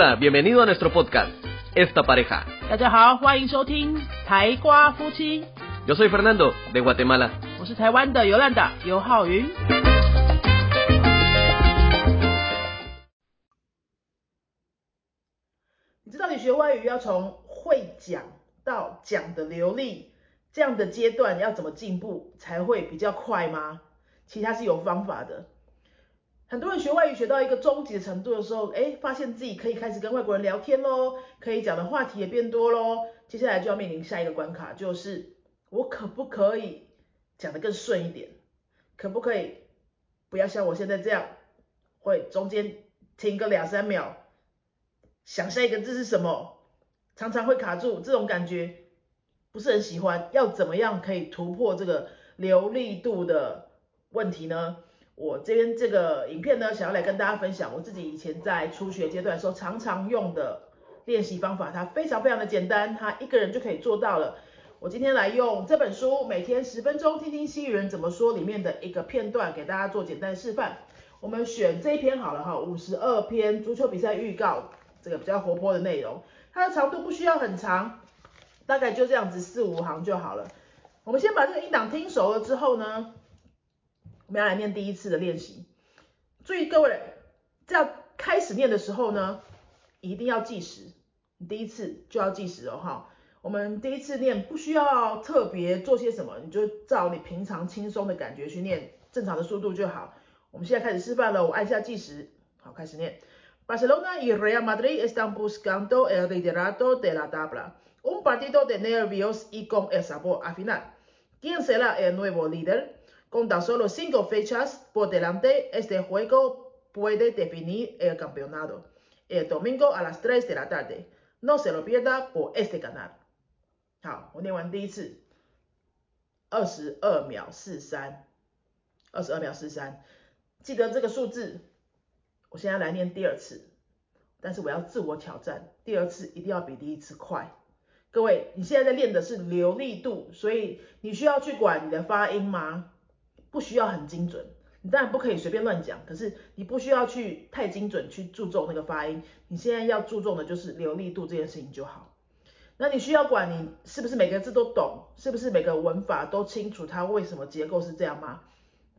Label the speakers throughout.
Speaker 1: Hola, bienvenido a nuestro podcast, Esta Pareja.
Speaker 2: 大家好，欢迎收听台瓜夫妻
Speaker 1: ，Yo soy Fernando, de Guatemala.
Speaker 2: 我是台湾的尤兰达尤浩云。你知道你学外语要从会讲到讲的流利这样的阶段要怎么进步才会比较快吗？其实它是有方法的。很多人学外语学到一个中级的程度的时候，哎，发现自己可以开始跟外国人聊天喽，可以讲的话题也变多喽。接下来就要面临下一个关卡，就是我可不可以讲得更顺一点？可不可以不要像我现在这样，会中间停个两三秒，想下一个字是什么，常常会卡住，这种感觉不是很喜欢。要怎么样可以突破这个流利度的问题呢？我这边这个影片呢，想要来跟大家分享我自己以前在初学阶段的时候常常用的练习方法，它非常非常的简单，它一个人就可以做到了。我今天来用这本书《每天十分钟听听西语人怎么说》里面的一个片段给大家做简单示范。我们选这一篇好了哈，五十二篇足球比赛预告，这个比较活泼的内容，它的长度不需要很长，大概就这样子四五行就好了。我们先把这个音档听熟了之后呢，我们要来念第一次的练习。注意各位，在开始念的时候呢，一定要计时，你第一次就要计时哦哈。我们第一次念不需要特别做些什么，你就照你平常轻松的感觉去念，正常的速度就好。我们现在开始示范了，我按下计时，好，开始念。Barcelona y Real Madrid están buscando el liderato de la tabla. Un partido de nervios y con el sabor a final. ¿Quién será el nuevo líder? Con tan solo cinco fechas por delante, este juego puede definir el campeonato. El domingo a las 3 de la tarde. No se lo pierda por este canal. 好，我念完第一次，二十二秒四三，二十二秒四三，记得这个数字。我现在来念第二次，但是我要自我挑战，第二次一定要比第一次快。各位，你现在在练的是流利度，所以你需要去管你的发音吗？不需要很精准，你当然不可以随便乱讲，可是你不需要去太精准去注重那个发音，你现在要注重的就是流利度这件事情就好。那你需要管你是不是每个字都懂，是不是每个文法都清楚它为什么结构是这样吗？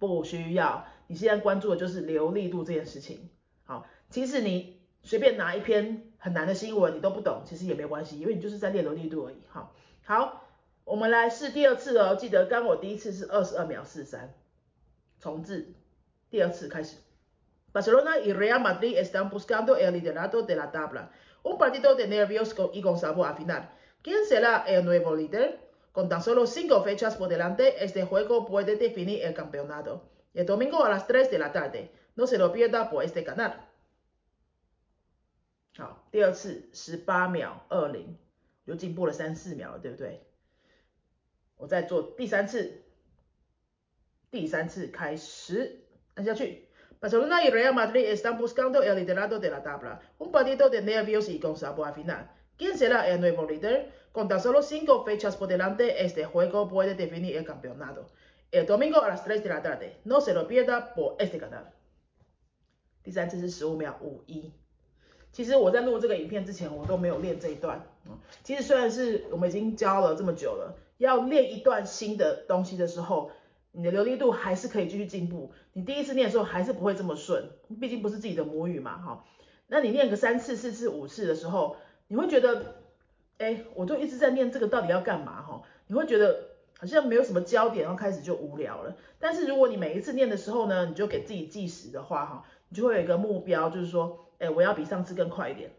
Speaker 2: 不需要，你现在关注的就是流利度这件事情。好，其实你随便拿一篇很难的新闻你都不懂，其实也没关系，因为你就是在练流利度而已。好，好，我们来试第二次哦，记得刚我第一次是二十二秒四三，重置，第二次开始。Barcelona y Real Madrid están buscando el liderato de la tabla. Un partido de nervios y con sabor a final. ¿Quién será el nuevo líder? Con tan solo cinco fechas por delante, este juego puede definir el campeonato. El domingo a las 3 de la tarde. No se lo pierda por este canal. 好，第二次十八秒二零，就进步了三四秒了，对不对？我再做第三次，第三次开始，按下去。Barcelona y Real Madrid están buscando el liderato de la tabla. Un partido de nervios y con sabor a final. ¿Quién será el nuevo líder? Con tan solo cinco fechas por delante, este juego puede definir el campeonato. El domingo a las 3 de la tarde. No se lo pierda por este canal. 第三次是十五秒五一。其实我在录这个影片之前，我都没有练这一段。其实虽然是我们已经教了这么久了，要练一段新的东西的时候，你的流利度还是可以继续进步。你第一次念的时候还是不会这么顺，毕竟不是自己的母语嘛，哈。那你念个三次、四次、五次的时候，你会觉得，哎，我就一直在念这个，到底要干嘛？哈，你会觉得好像没有什么焦点，然后开始就无聊了。但是如果你每一次念的时候呢，你就给自己计时的话，哈，你就会有一个目标，就是说，哎，我要比上次更快一点，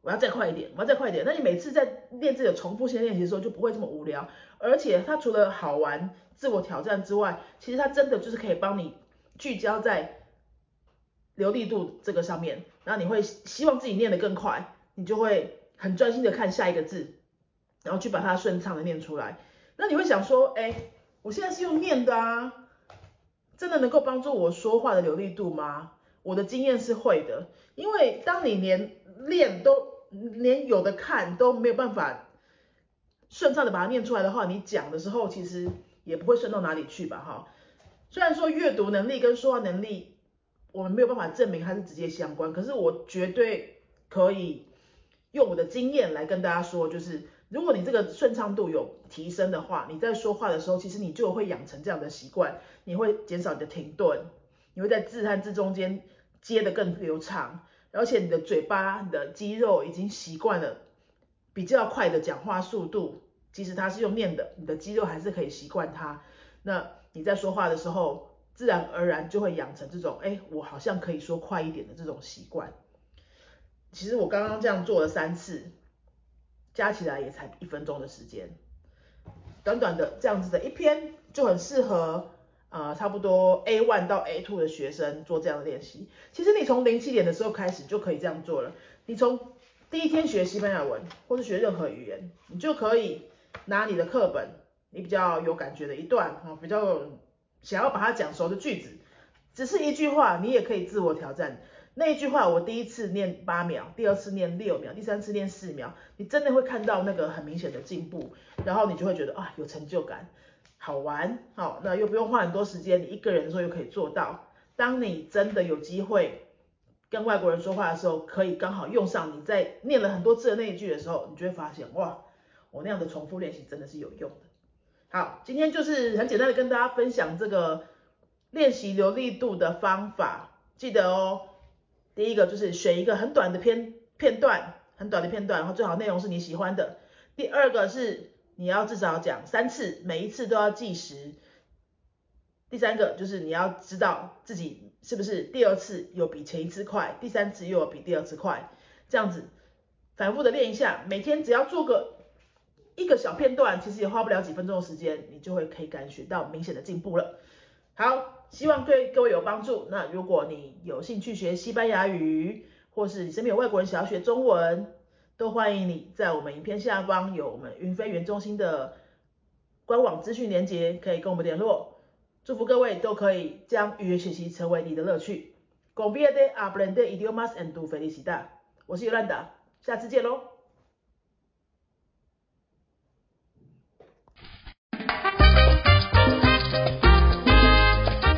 Speaker 2: 我要再快一点，我要再快一点。那你每次在练这个重复性练习的时候，就不会这么无聊。而且它除了好玩、自我挑战之外，其实它真的就是可以帮你聚焦在流利度这个上面，然后你会希望自己念得更快，你就会很专心的看下一个字，然后去把它顺畅的念出来。那你会想说，哎，我现在是用念的啊，真的能够帮助我说话的流利度吗？我的经验是会的，因为当你连练都连有的看都没有办法顺畅的把它念出来的话，你讲的时候其实也不会顺到哪里去吧，哈。虽然说阅读能力跟说话能力，我们没有办法证明它是直接相关，可是我绝对可以用我的经验来跟大家说，就是如果你这个顺畅度有提升的话，你在说话的时候，其实你就会养成这样的习惯，你会减少你的停顿，你会在字和字中间接的更流畅，而且你的嘴巴、你的肌肉已经习惯了比较快的讲话速度，即使它是用念的，你的肌肉还是可以习惯它。那你在说话的时候，自然而然就会养成这种，哎，我好像可以说快一点的这种习惯。其实我刚刚这样做了三次，加起来也才一分钟的时间，短短的这样子的一篇就很适合，呃，差不多 A one 到 A two 的学生做这样的练习。其实你从零七点的时候开始就可以这样做了。你从第一天学西班牙文或是学任何语言，你就可以拿你的课本，你比较有感觉的一段，啊，比较想要把它讲熟的句子，只是一句话，你也可以自我挑战。那一句话，我第一次念八秒，第二次念六秒，第三次念四秒，你真的会看到那个很明显的进步，然后你就会觉得啊有成就感，好玩，好，那又不用花很多时间，你一个人的时候又可以做到。当你真的有机会跟外国人说话的时候，可以刚好用上你在念了很多字的那一句的时候，你就会发现哇，我那样的重复练习真的是有用的。好，今天就是很简单的跟大家分享这个练习流利度的方法，记得哦。第一个就是选一个很短的片片段，很短的片段，然后最好内容是你喜欢的。第二个是你要至少讲三次，每一次都要计时。第三个就是你要知道自己是不是第二次有比前一次快，第三次又有比第二次快，这样子反复的练一下，每天只要做个一个小片段，其实也花不了几分钟的时间，你就会可以感觉到明显的进步了。好。希望对各位有帮助。那如果你有兴趣学西班牙语，或是你身边有外国人想要学中文，都欢迎你在我们影片下方有我们云飞园中心的官网资讯连接，可以跟我们联络。祝福各位都可以将语言学习成为你的乐趣。Convierte aprender idiomas en tu felicidad。我是尤兰达，下次见喽。